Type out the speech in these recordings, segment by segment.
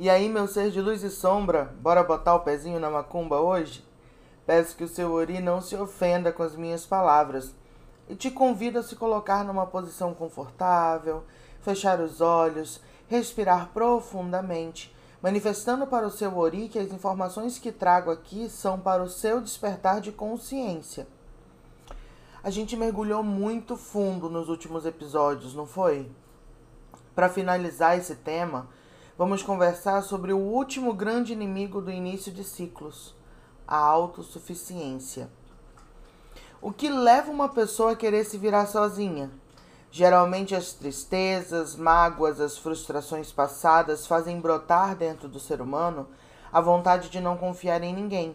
E aí, meu ser de luz e sombra, bora botar o pezinho na macumba hoje? Peço que o seu Ori não se ofenda com as minhas palavras e te convido a se colocar numa posição confortável, fechar os olhos, respirar profundamente, manifestando para o seu Ori que as informações que trago aqui são para o seu despertar de consciência. A gente mergulhou muito fundo nos últimos episódios, não foi? Para finalizar esse tema, vamos conversar sobre o último grande inimigo do início de ciclos, a autossuficiência. O que leva uma pessoa a querer se virar sozinha? Geralmente as tristezas, mágoas, as frustrações passadas fazem brotar dentro do ser humano a vontade de não confiar em ninguém.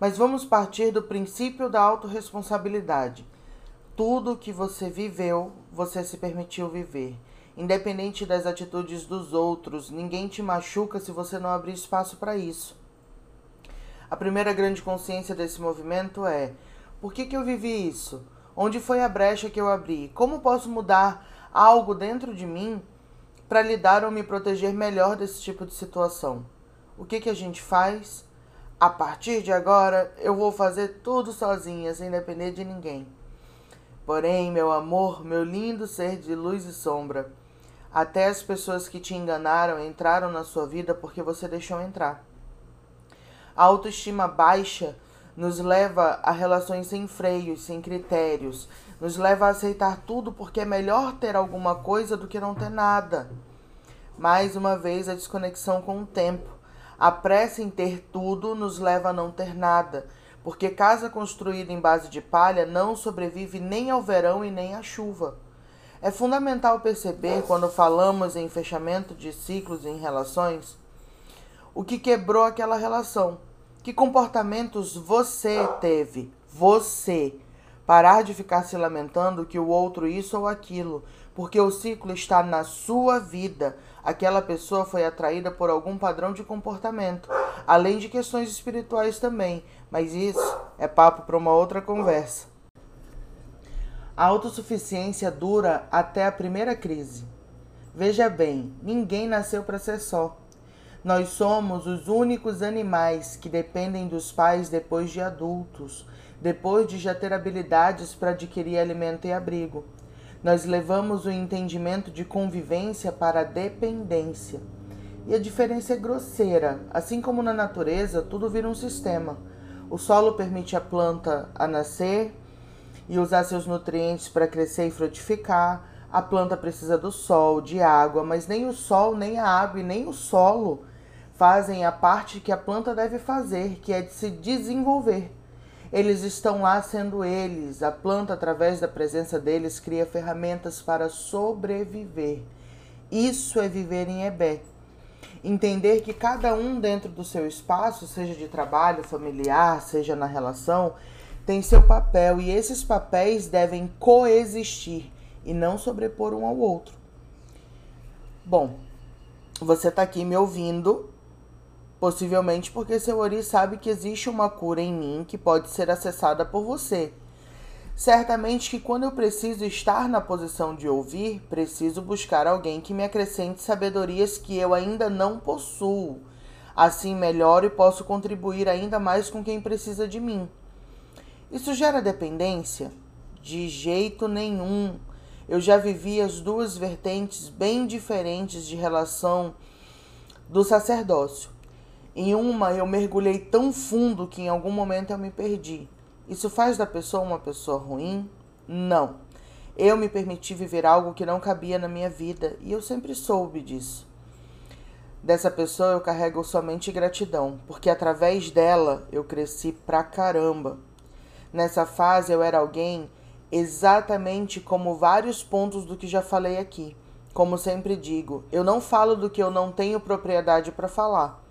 Mas vamos partir do princípio da autorresponsabilidade. Tudo que você viveu, você se permitiu viver. Independente das atitudes dos outros, ninguém te machuca se você não abrir espaço para isso. A primeira grande consciência desse movimento é: por que, que eu vivi isso? Onde foi a brecha que eu abri? Como posso mudar algo dentro de mim para lidar ou me proteger melhor desse tipo de situação? O que, que a gente faz? A partir de agora, eu vou fazer tudo sozinha, sem depender de ninguém. Porém, meu amor, meu lindo ser de luz e sombra, até as pessoas que te enganaram entraram na sua vida porque você deixou entrar. A autoestima baixa nos leva a relações sem freios, sem critérios, nos leva a aceitar tudo porque é melhor ter alguma coisa do que não ter nada. Mais uma vez, a desconexão com o tempo. A pressa em ter tudo nos leva a não ter nada, porque casa construída em base de palha não sobrevive nem ao verão e nem à chuva. É fundamental perceber, quando falamos em fechamento de ciclos em relações, o que quebrou aquela relação. Que comportamentos você teve? Você. Parar de ficar se lamentando que o outro isso ou aquilo, porque o ciclo está na sua vida. Aquela pessoa foi atraída por algum padrão de comportamento, além de questões espirituais também, mas isso é papo para uma outra conversa. A autossuficiência dura até a primeira crise. Veja bem, ninguém nasceu para ser só. Nós somos os únicos animais que dependem dos pais depois de adultos, depois de já ter habilidades para adquirir alimento e abrigo. Nós levamos o entendimento de convivência para a dependência. E a diferença é grosseira. Assim como na natureza, tudo vira um sistema. O solo permite a planta a nascer, e usar seus nutrientes para crescer e frutificar. A planta precisa do sol, de água, mas nem o sol, nem a água e nem o solo fazem a parte que a planta deve fazer, que é de se desenvolver. Eles estão lá sendo eles. A planta, através da presença deles, cria ferramentas para sobreviver. Isso é viver em Ebé. Entender que cada um dentro do seu espaço, seja de trabalho, familiar, seja na relação, tem seu papel e esses papéis devem coexistir e não sobrepor um ao outro. Bom, você está aqui me ouvindo, possivelmente porque seu Ori sabe que existe uma cura em mim que pode ser acessada por você. Certamente que quando eu preciso estar na posição de ouvir, preciso buscar alguém que me acrescente sabedorias que eu ainda não possuo. Assim melhoro e posso contribuir ainda mais com quem precisa de mim. Isso gera dependência? De jeito nenhum. Eu já vivi as duas vertentes bem diferentes de relação do sacerdócio. Em uma, eu mergulhei tão fundo que em algum momento eu me perdi. Isso faz da pessoa uma pessoa ruim? Não. Eu me permiti viver algo que não cabia na minha vida e eu sempre soube disso. Dessa pessoa eu carrego somente gratidão, porque através dela eu cresci pra caramba. Nessa fase eu era alguém exatamente como vários pontos do que já falei aqui. Como sempre digo, eu não falo do que eu não tenho propriedade para falar.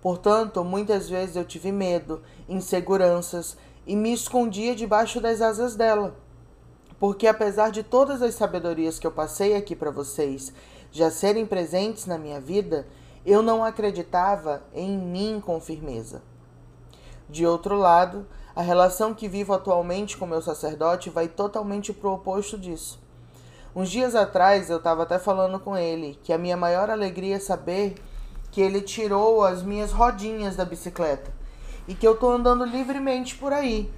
Portanto, muitas vezes eu tive medo, inseguranças e me escondia debaixo das asas dela. Porque apesar de todas as sabedorias que eu passei aqui para vocês já serem presentes na minha vida, eu não acreditava em mim com firmeza. De outro lado, a relação que vivo atualmente com meu sacerdote vai totalmente pro oposto disso. Uns dias atrás eu estava até falando com ele que a minha maior alegria é saber que ele tirou as minhas rodinhas da bicicleta e que eu tô andando livremente por aí.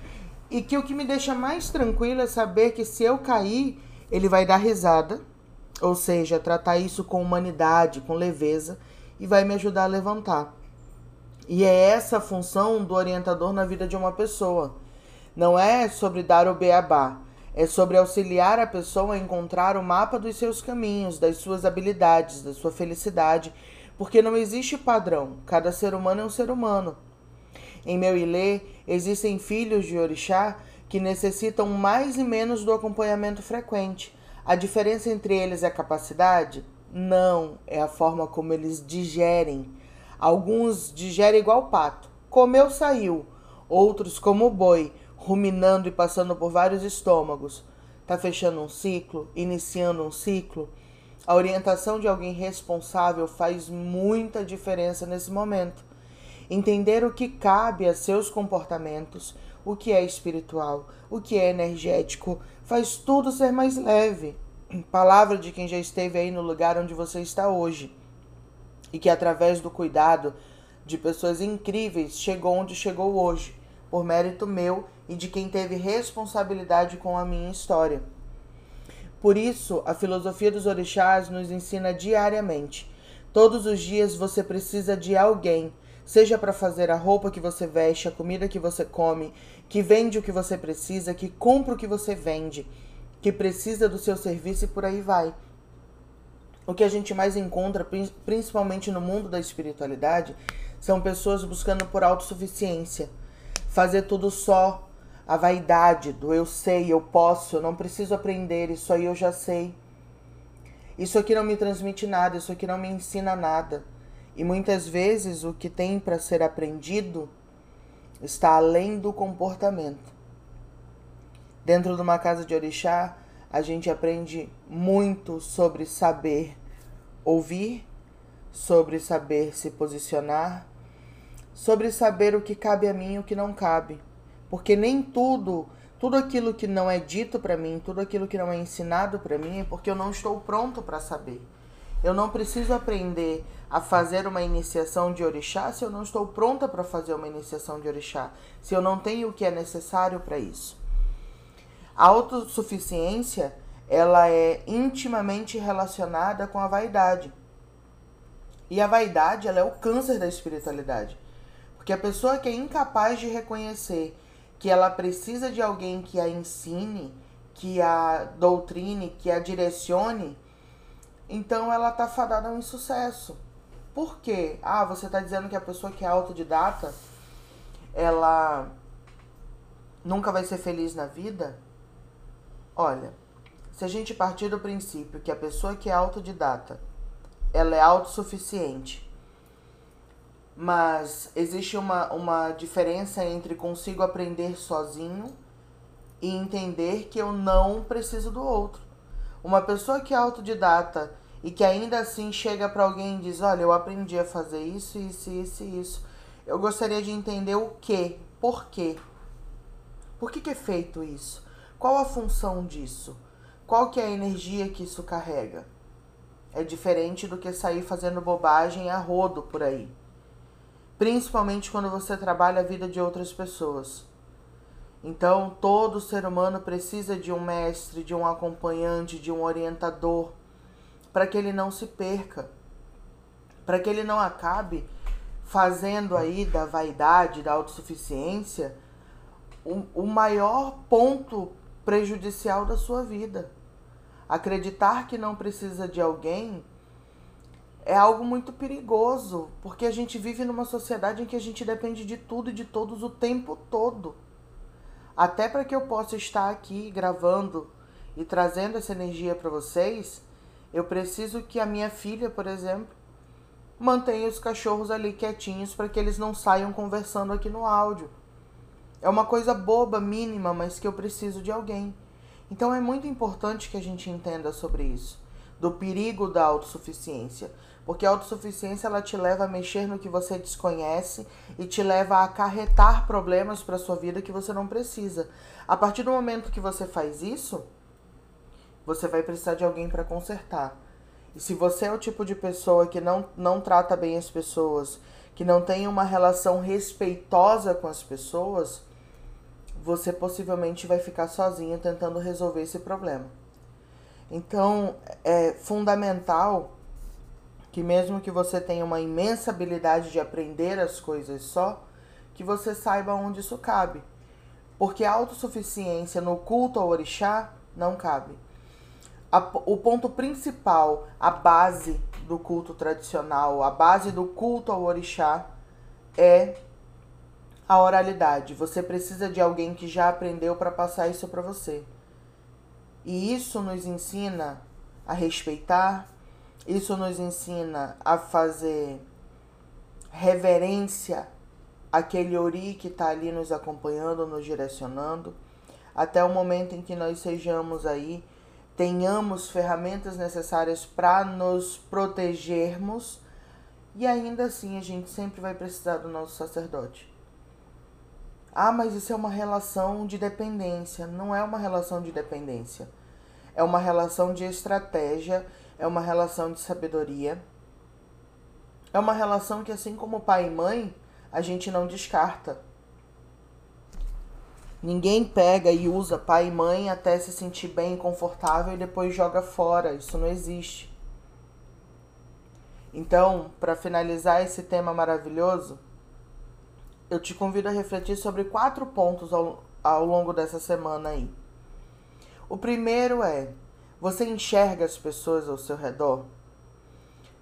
E que o que me deixa mais tranquilo é saber que se eu cair, ele vai dar risada, ou seja, tratar isso com humanidade, com leveza e vai me ajudar a levantar. E é essa a função do orientador na vida de uma pessoa. Não é sobre dar o beabá, é sobre auxiliar a pessoa a encontrar o mapa dos seus caminhos, das suas habilidades, da sua felicidade, porque não existe padrão, cada ser humano é um ser humano. Em meu ilê, existem filhos de orixá que necessitam mais e menos do acompanhamento frequente. A diferença entre eles é a capacidade? Não, é a forma como eles digerem. Alguns digerem igual pato. Comeu, saiu. Outros, como o boi, ruminando e passando por vários estômagos. Está fechando um ciclo, iniciando um ciclo. A orientação de alguém responsável faz muita diferença nesse momento entender o que cabe a seus comportamentos, o que é espiritual, o que é energético, faz tudo ser mais leve. Palavra de quem já esteve aí no lugar onde você está hoje e que através do cuidado de pessoas incríveis chegou onde chegou hoje, por mérito meu e de quem teve responsabilidade com a minha história. Por isso, a filosofia dos orixás nos ensina diariamente. Todos os dias você precisa de alguém seja para fazer a roupa que você veste, a comida que você come, que vende o que você precisa, que compra o que você vende, que precisa do seu serviço e por aí vai. O que a gente mais encontra, principalmente no mundo da espiritualidade, são pessoas buscando por autossuficiência, fazer tudo só, a vaidade do eu sei, eu posso, eu não preciso aprender, isso aí eu já sei. Isso aqui não me transmite nada, isso aqui não me ensina nada. E muitas vezes o que tem para ser aprendido está além do comportamento. Dentro de uma casa de orixá, a gente aprende muito sobre saber ouvir, sobre saber se posicionar, sobre saber o que cabe a mim e o que não cabe. Porque nem tudo, tudo aquilo que não é dito para mim, tudo aquilo que não é ensinado para mim é porque eu não estou pronto para saber. Eu não preciso aprender a fazer uma iniciação de orixá se eu não estou pronta para fazer uma iniciação de orixá, se eu não tenho o que é necessário para isso. A autossuficiência, ela é intimamente relacionada com a vaidade. E a vaidade, ela é o câncer da espiritualidade. Porque a pessoa que é incapaz de reconhecer que ela precisa de alguém que a ensine, que a doutrine, que a direcione, então ela tá fadada a um insucesso. Por quê? Ah, você está dizendo que a pessoa que é autodidata, ela nunca vai ser feliz na vida? Olha, se a gente partir do princípio que a pessoa que é autodidata, ela é autossuficiente, mas existe uma, uma diferença entre consigo aprender sozinho e entender que eu não preciso do outro. Uma pessoa que é autodidata e que ainda assim chega para alguém e diz: Olha, eu aprendi a fazer isso, isso, isso e isso. Eu gostaria de entender o que, por quê. Por que, que é feito isso? Qual a função disso? Qual que é a energia que isso carrega? É diferente do que sair fazendo bobagem a rodo por aí. Principalmente quando você trabalha a vida de outras pessoas. Então, todo ser humano precisa de um mestre, de um acompanhante, de um orientador para que ele não se perca, para que ele não acabe fazendo aí da vaidade, da autossuficiência, o, o maior ponto prejudicial da sua vida. Acreditar que não precisa de alguém é algo muito perigoso, porque a gente vive numa sociedade em que a gente depende de tudo e de todos o tempo todo. Até para que eu possa estar aqui gravando e trazendo essa energia para vocês, eu preciso que a minha filha, por exemplo, mantenha os cachorros ali quietinhos para que eles não saiam conversando aqui no áudio. É uma coisa boba, mínima, mas que eu preciso de alguém. Então é muito importante que a gente entenda sobre isso, do perigo da autossuficiência, porque a autossuficiência ela te leva a mexer no que você desconhece e te leva a acarretar problemas para sua vida que você não precisa. A partir do momento que você faz isso, você vai precisar de alguém para consertar. E se você é o tipo de pessoa que não, não trata bem as pessoas, que não tem uma relação respeitosa com as pessoas, você possivelmente vai ficar sozinho tentando resolver esse problema. Então, é fundamental que mesmo que você tenha uma imensa habilidade de aprender as coisas só, que você saiba onde isso cabe. Porque a autossuficiência no culto ao orixá não cabe. A, o ponto principal, a base do culto tradicional, a base do culto ao orixá é a oralidade. Você precisa de alguém que já aprendeu para passar isso para você. E isso nos ensina a respeitar, isso nos ensina a fazer reverência àquele ori que está ali nos acompanhando, nos direcionando, até o momento em que nós sejamos aí, tenhamos ferramentas necessárias para nos protegermos, e ainda assim a gente sempre vai precisar do nosso sacerdote. Ah, mas isso é uma relação de dependência. Não é uma relação de dependência. É uma relação de estratégia, é uma relação de sabedoria. É uma relação que, assim como pai e mãe, a gente não descarta. Ninguém pega e usa pai e mãe até se sentir bem e confortável e depois joga fora. Isso não existe. Então, para finalizar esse tema maravilhoso, eu te convido a refletir sobre quatro pontos ao, ao longo dessa semana aí. O primeiro é: você enxerga as pessoas ao seu redor?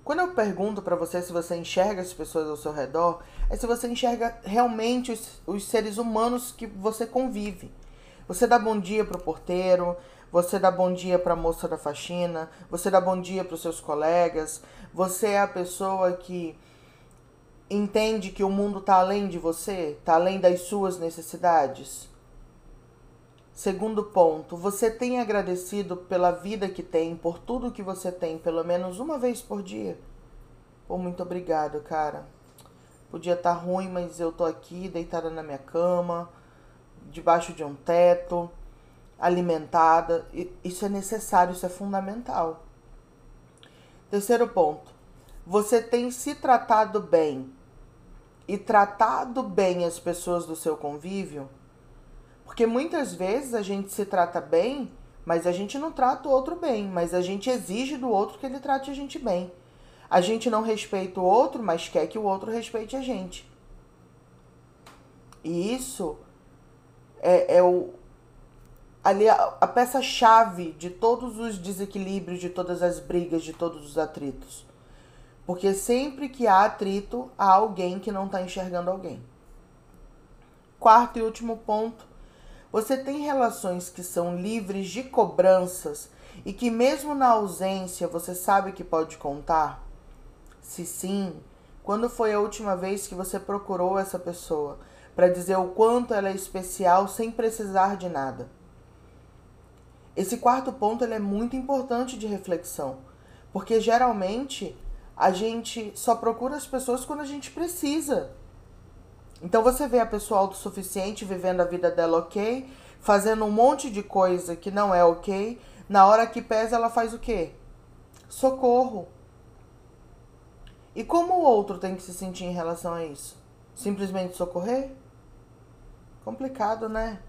Quando eu pergunto para você se você enxerga as pessoas ao seu redor, é se você enxerga realmente os, os seres humanos que você convive. Você dá bom dia pro porteiro, você dá bom dia para a moça da faxina, você dá bom dia para os seus colegas, você é a pessoa que entende que o mundo está além de você, está além das suas necessidades. Segundo ponto, você tem agradecido pela vida que tem, por tudo que você tem, pelo menos uma vez por dia? Pô, muito obrigado, cara. Podia estar tá ruim, mas eu tô aqui deitada na minha cama, debaixo de um teto, alimentada. Isso é necessário, isso é fundamental. Terceiro ponto, você tem se tratado bem e tratado bem as pessoas do seu convívio? Porque muitas vezes a gente se trata bem, mas a gente não trata o outro bem, mas a gente exige do outro que ele trate a gente bem. A gente não respeita o outro, mas quer que o outro respeite a gente. E isso é, é o, ali a, a peça-chave de todos os desequilíbrios, de todas as brigas, de todos os atritos. Porque sempre que há atrito, há alguém que não está enxergando alguém. Quarto e último ponto: você tem relações que são livres de cobranças e que, mesmo na ausência, você sabe que pode contar? Se sim, quando foi a última vez que você procurou essa pessoa para dizer o quanto ela é especial sem precisar de nada? Esse quarto ponto é muito importante de reflexão, porque geralmente a gente só procura as pessoas quando a gente precisa. Então você vê a pessoa autossuficiente vivendo a vida dela ok, fazendo um monte de coisa que não é ok, na hora que pesa ela faz o quê? Socorro. E como o outro tem que se sentir em relação a isso? Simplesmente socorrer? Complicado, né?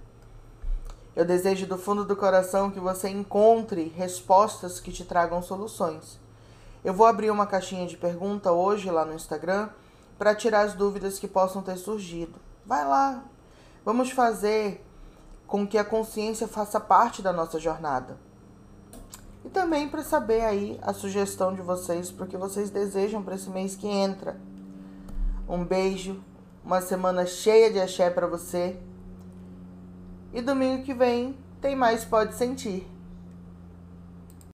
Eu desejo do fundo do coração que você encontre respostas que te tragam soluções. Eu vou abrir uma caixinha de pergunta hoje lá no Instagram para tirar as dúvidas que possam ter surgido. Vai lá. Vamos fazer com que a consciência faça parte da nossa jornada. E também para saber aí a sugestão de vocês para o que vocês desejam para esse mês que entra. Um beijo, uma semana cheia de axé para você. E domingo que vem tem mais Pode Sentir.